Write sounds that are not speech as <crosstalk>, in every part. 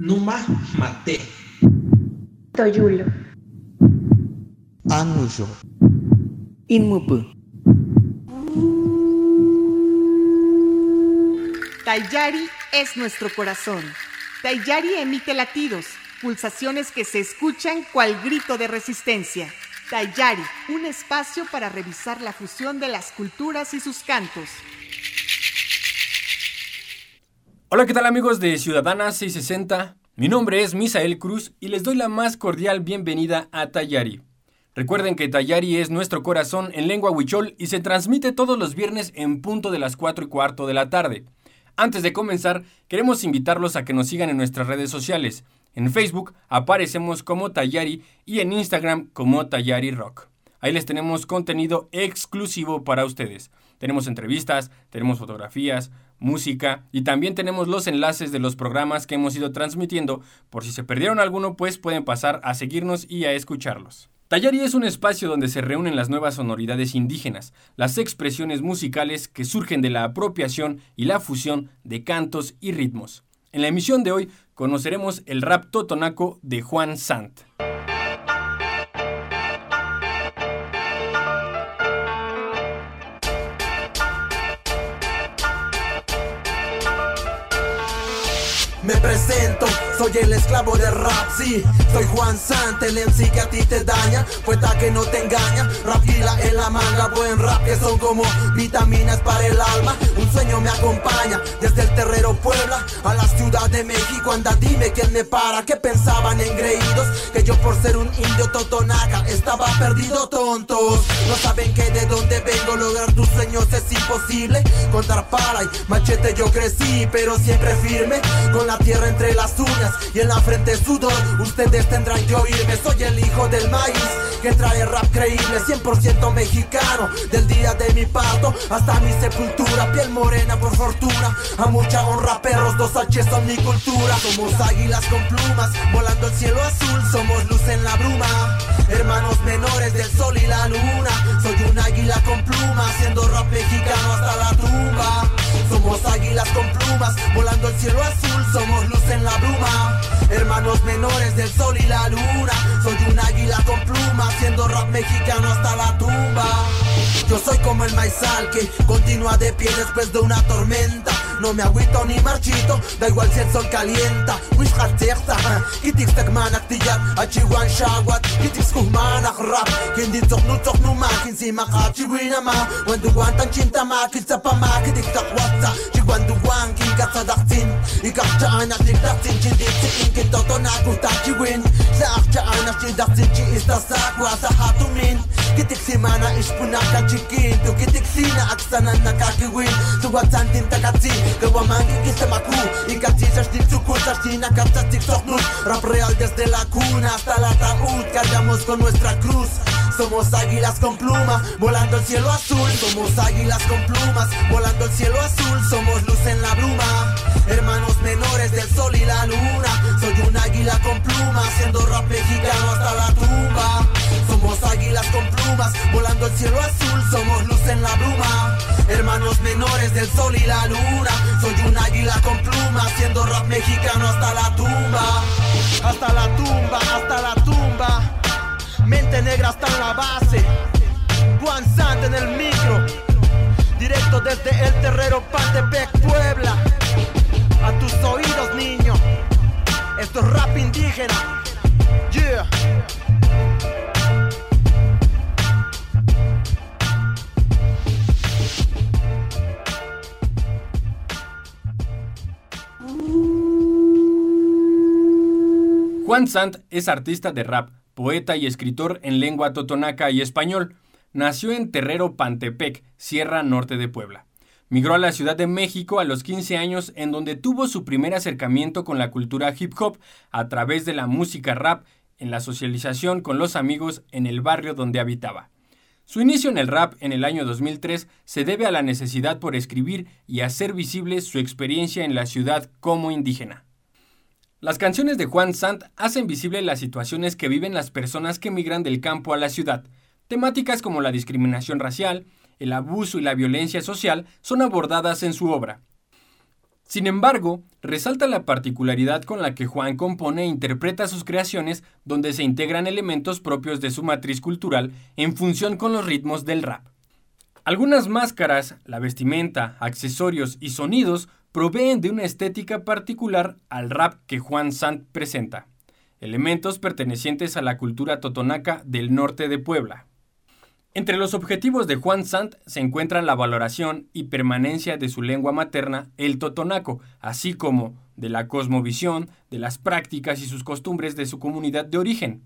Numa Mate. Toyulo. Anuyo. Inmupu. Tayari es nuestro corazón. Tayari emite latidos, pulsaciones que se escuchan cual grito de resistencia. Tayari, un espacio para revisar la fusión de las culturas y sus cantos. Hola, ¿qué tal amigos de Ciudadana 660? Mi nombre es Misael Cruz y les doy la más cordial bienvenida a Tayari. Recuerden que Tayari es nuestro corazón en lengua huichol y se transmite todos los viernes en punto de las 4 y cuarto de la tarde. Antes de comenzar, queremos invitarlos a que nos sigan en nuestras redes sociales. En Facebook aparecemos como Tayari y en Instagram como Tayari Rock. Ahí les tenemos contenido exclusivo para ustedes. Tenemos entrevistas, tenemos fotografías, música y también tenemos los enlaces de los programas que hemos ido transmitiendo. Por si se perdieron alguno, pues pueden pasar a seguirnos y a escucharlos. Tayari es un espacio donde se reúnen las nuevas sonoridades indígenas, las expresiones musicales que surgen de la apropiación y la fusión de cantos y ritmos. En la emisión de hoy conoceremos el rap totonaco de Juan Sant. Me presento, soy el esclavo de rap, sí. Soy Juan Sant, el MC que a ti te daña. Poeta que no te engaña, rapila en la manga Buen rap que son como vitaminas para el alma. Un sueño me acompaña, desde el terrero Puebla A la ciudad de México, anda dime quién me para Que pensaban engreídos, que yo por ser un indio totonaca Estaba perdido tontos. No saben que de dónde vengo, lograr tus sueños es imposible. Contar para y machete yo crecí, pero siempre firme. Con la tierra entre las uñas y en la frente sudor. Ustedes tendrán que oírme, soy el hijo del maíz que trae rap creíble, 100% mexicano. Del día de mi parto hasta mi sepultura, piel morena por fortuna. A mucha honra, perros, dos H son mi cultura. Somos águilas con plumas, volando el cielo azul, somos luz en la bruma. Hermanos menores del sol y la luna. Soy un águila con plumas, haciendo rap mexicano hasta la tumba. Somos águilas con plumas, volando el cielo azul, somos luz en la bruma. Hermanos menores del sol y la luna. Soy un águila con plumas, haciendo rap mexicano hasta la tumba. Yo soy como el maizal que continúa de pie después de una tormenta. No me agüito ni marchito, da igual si el sol calienta Wish katekta, kitik takman aktiyat Achiwan shawat, kitik skuhman akrap Hindi toknu toknu ma, kin si ma makachiwi na ma Wanduwan tang chinta ma, kilsa pa ma, kitik takwata Chigwan duwan, kinkat sadaktin Ikakchaan at ligdatin, chinditiin Kintoto na kutachiwin Laakchaan at chidaktin, chiistasakwa sa hatumin Kitiksimana ishpunaka chikin Tukitiksina aksanan nakakiwin Tuwatsan din takatin sa maku. Ikatsisas dik sukulsas, sinakapsas dik soknus. Rap real desde la cuna hasta el ataúd, cargamos con nuestra cruz. Somos águilas con pluma, volando el cielo azul. Somos águilas con plumas, volando el cielo azul. Somos luz en la bruma, hermanos menores del sol y la luna. Soy un águila con pluma, haciendo rap mexicano hasta la tumba. Somos águilas con plumas, volando el cielo azul. Somos luz en la bruma, hermanos menores del sol y la luna. Soy un águila con pluma, haciendo rap mexicano hasta la tumba. Hasta la tumba, hasta la tumba. Mente negra hasta en la base. Juan en el micro. Directo desde el terrero Pantepec, Puebla. A tus oídos, niño. Esto es rap indígena. Yeah. Juan Sant es artista de rap, poeta y escritor en lengua totonaca y español. Nació en Terrero Pantepec, Sierra Norte de Puebla. Migró a la Ciudad de México a los 15 años en donde tuvo su primer acercamiento con la cultura hip hop a través de la música rap en la socialización con los amigos en el barrio donde habitaba. Su inicio en el rap en el año 2003 se debe a la necesidad por escribir y hacer visible su experiencia en la ciudad como indígena. Las canciones de Juan Sant hacen visible las situaciones que viven las personas que migran del campo a la ciudad. Temáticas como la discriminación racial, el abuso y la violencia social son abordadas en su obra. Sin embargo, resalta la particularidad con la que Juan compone e interpreta sus creaciones donde se integran elementos propios de su matriz cultural en función con los ritmos del rap. Algunas máscaras, la vestimenta, accesorios y sonidos proveen de una estética particular al rap que Juan Sant presenta, elementos pertenecientes a la cultura totonaca del norte de Puebla. Entre los objetivos de Juan Sant se encuentran la valoración y permanencia de su lengua materna, el totonaco, así como de la cosmovisión, de las prácticas y sus costumbres de su comunidad de origen.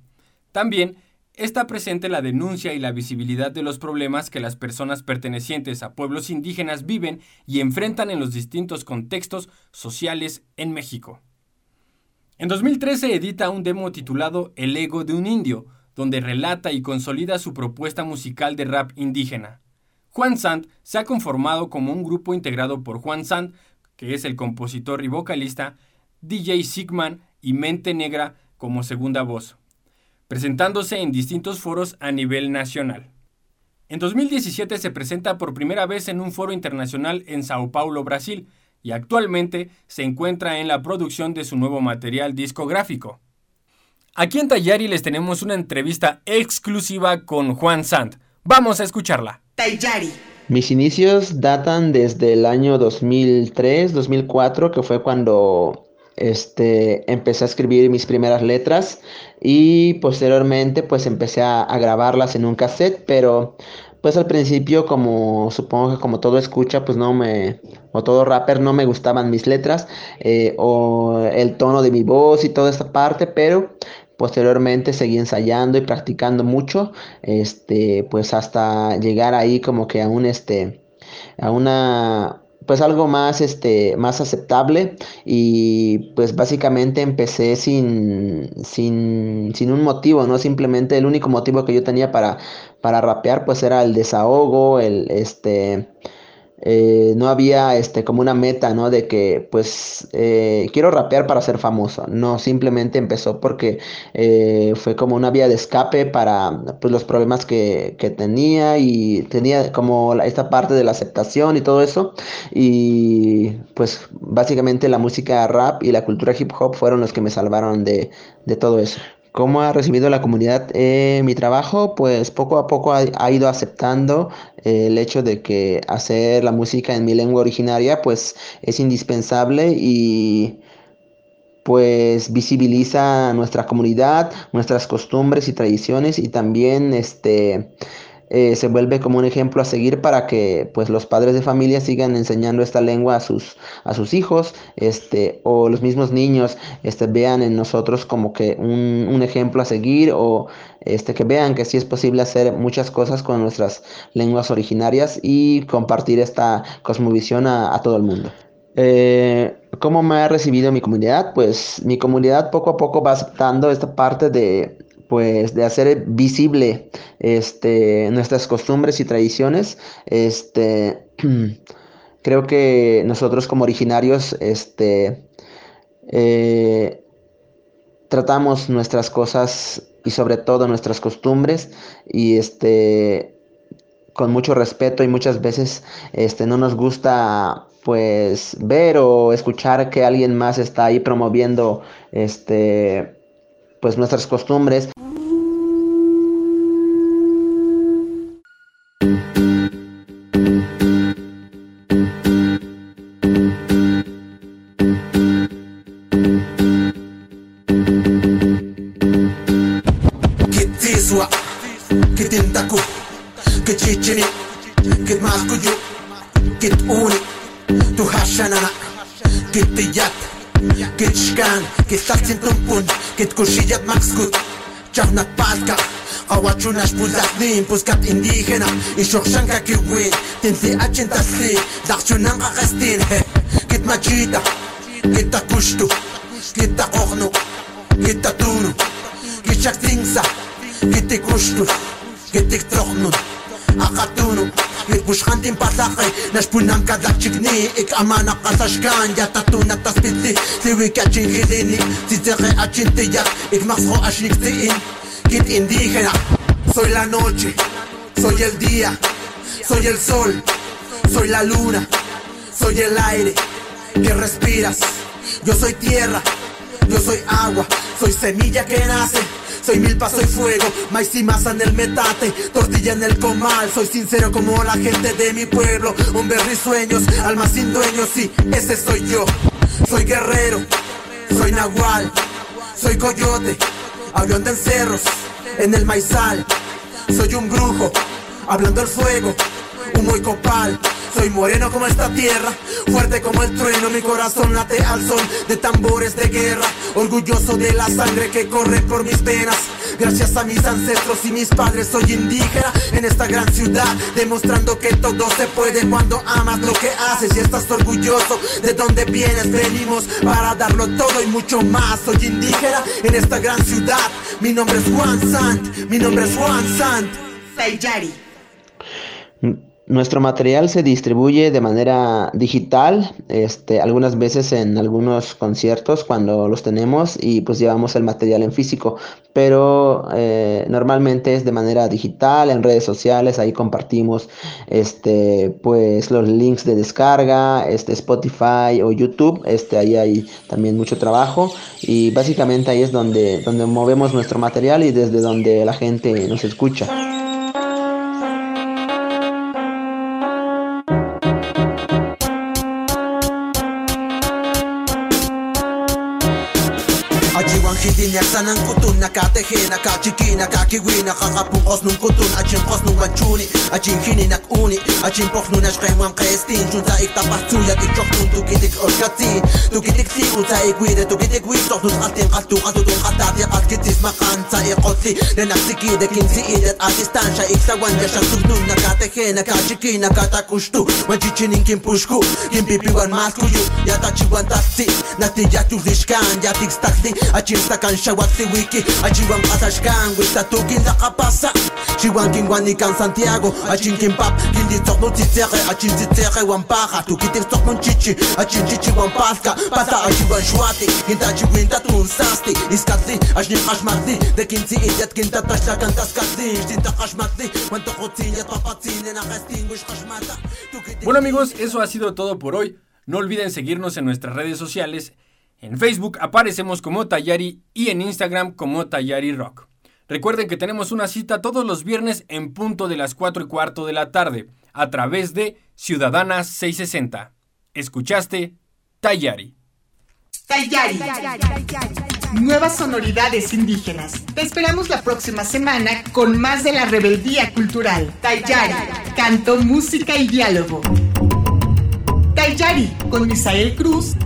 También está presente la denuncia y la visibilidad de los problemas que las personas pertenecientes a pueblos indígenas viven y enfrentan en los distintos contextos sociales en México. En 2013 edita un demo titulado El ego de un indio, donde relata y consolida su propuesta musical de rap indígena. Juan Sant se ha conformado como un grupo integrado por Juan Sant, que es el compositor y vocalista, DJ Sigman y Mente Negra como segunda voz, presentándose en distintos foros a nivel nacional. En 2017 se presenta por primera vez en un foro internacional en Sao Paulo, Brasil, y actualmente se encuentra en la producción de su nuevo material discográfico. Aquí en Tayari les tenemos una entrevista exclusiva con Juan Sant. Vamos a escucharla. Tayari. Mis inicios datan desde el año 2003, 2004, que fue cuando este, empecé a escribir mis primeras letras y posteriormente pues empecé a, grabarlas en un cassette, pero pues al principio como supongo que como todo escucha pues no me, o todo rapper no me gustaban mis letras eh, o el tono de mi voz y toda esta parte, pero Posteriormente seguí ensayando y practicando mucho, este, pues hasta llegar ahí como que a un, este, a una, pues algo más, este, más aceptable y pues básicamente empecé sin, sin, sin un motivo, ¿no? Simplemente el único motivo que yo tenía para, para rapear pues era el desahogo, el, este, eh, no había este como una meta, ¿no? De que pues eh, quiero rapear para ser famoso. No, simplemente empezó porque eh, fue como una vía de escape para pues, los problemas que, que tenía y tenía como esta parte de la aceptación y todo eso. Y pues básicamente la música rap y la cultura hip hop fueron los que me salvaron de, de todo eso. ¿Cómo ha recibido la comunidad eh, mi trabajo? Pues poco a poco ha, ido aceptando eh, el hecho de que hacer la música en mi lengua originaria pues es indispensable y pues visibiliza nuestra comunidad, nuestras costumbres y tradiciones y también este eh, se vuelve como un ejemplo a seguir para que pues los padres de familia sigan enseñando esta lengua a sus a sus hijos este o los mismos niños este vean en nosotros como que un, un ejemplo a seguir o este que vean que sí es posible hacer muchas cosas con nuestras lenguas originarias y compartir esta cosmovisión a, todo el mundo eh, ¿Cómo me ha recibido mi comunidad? Pues mi comunidad poco a poco va aceptando esta parte de, pues de hacer visible este nuestras costumbres y tradiciones este <clears throat> creo que nosotros como originarios este eh, tratamos nuestras cosas y sobre todo nuestras costumbres y este con mucho respeto y muchas veces este no nos gusta pues ver o escuchar que alguien más está ahí promoviendo este pues nuestras costumbres. chunashpuzajnin puskat indígena ixoxankakiuin tintliachintasli darchunanqaqastin kitmachita kitakuxtu kitaqojnu kitatunu kixaktinsa kitikuxtu kitiktrojnun aqatunu Ikushkantin pasakay Nashpunan kadachikni Ik amana kasashkan Yatatuna taspitli Siwik achin hilini Tizekhe achin tiyak Ik maxro ashniktiin Kit indígena Soy la noche, soy el día, soy el sol, soy la luna, soy el aire que respiras. Yo soy tierra, yo soy agua, soy semilla que nace. Soy milpa, soy fuego, maíz y masa en el metate, tortilla en el comal. Soy sincero como la gente de mi pueblo. Hombre sueños, alma sin dueños, sí, ese soy yo. Soy guerrero, soy nahual, soy coyote, avión de cerros, en el maizal. Soy un brujo, hablando el fuego, humo y copal. Soy moreno como esta tierra, fuerte como el trueno, mi corazón late al son de tambores de guerra, orgulloso de la sangre que corre por mis venas. Gracias a mis ancestros y mis padres soy indígena en esta gran ciudad, demostrando que todo se puede cuando amas lo que haces y estás orgulloso de donde vienes. Venimos para darlo todo y mucho más. Soy indígena en esta gran ciudad. Mi nombre es Juan Sant, mi nombre es Juan Sant. Tayari. Nuestro material se distribuye de manera digital, este, algunas veces en algunos conciertos cuando los tenemos y pues llevamos el material en físico, pero eh, normalmente es de manera digital, en redes sociales, ahí compartimos este, pues los links de descarga, este, Spotify o YouTube, este, ahí hay también mucho trabajo y básicamente ahí es donde, donde movemos nuestro material y desde donde la gente nos escucha. την εξαναγκωτον να κατέχει να κατικεί να κακεύνει να χαζάπουν χώς νομικωτον αχίμ χώς νομαντούνι αχίμχεινι να κούνι αχίμπροφνον εσχεινού αν κρειστεί ουτα είχτα παρτού να τι κρατούν το κοιτα ερκατεί το κοιταξεί ουτα είχουνε το κοιταγούι στρατούς αλτιμ αλτού αντούς αλταβια αλκετείς μα انساق قصي لنفسك ايدك انسي ايدك عزيزتان شايك سوان جاشا سبدونا كاتخينا كاتشكينا كاتاكوشتو وجيتشينين كين بوشكو كين بيبي وان ماسكويو ياتاتشي وان تاسي ناتي ياتو زيشكان ياتيك ستاكسي اتشيرتاكان شاواتسي ويكي اتشيوان قاساشكان ويستاتوكين لقاباسا شيوانكين وانيكان سانتياغو اتشينكين باب كين دي تقنو تيتيغي اتشين تيتيغي وان باخا توكيتيك تقنو تشيتشي اتشين تشيتشي وان باسكا باسا اتشيوان شواتي كين تاتشي وين تاتون ساستي اسكاتسي اشني قاشمارتي Bueno amigos, eso ha sido todo por hoy. No olviden seguirnos en nuestras redes sociales en Facebook aparecemos como Tayari y en Instagram como Tayari Rock. Recuerden que tenemos una cita todos los viernes en punto de las 4 y cuarto de la tarde a través de Ciudadanas 660. ¿Escuchaste? Tayari. Tayari. Nuevas sonoridades indígenas. Te esperamos la próxima semana con más de la rebeldía cultural. Tayari. Canto, música y diálogo. Tayari con Misael Cruz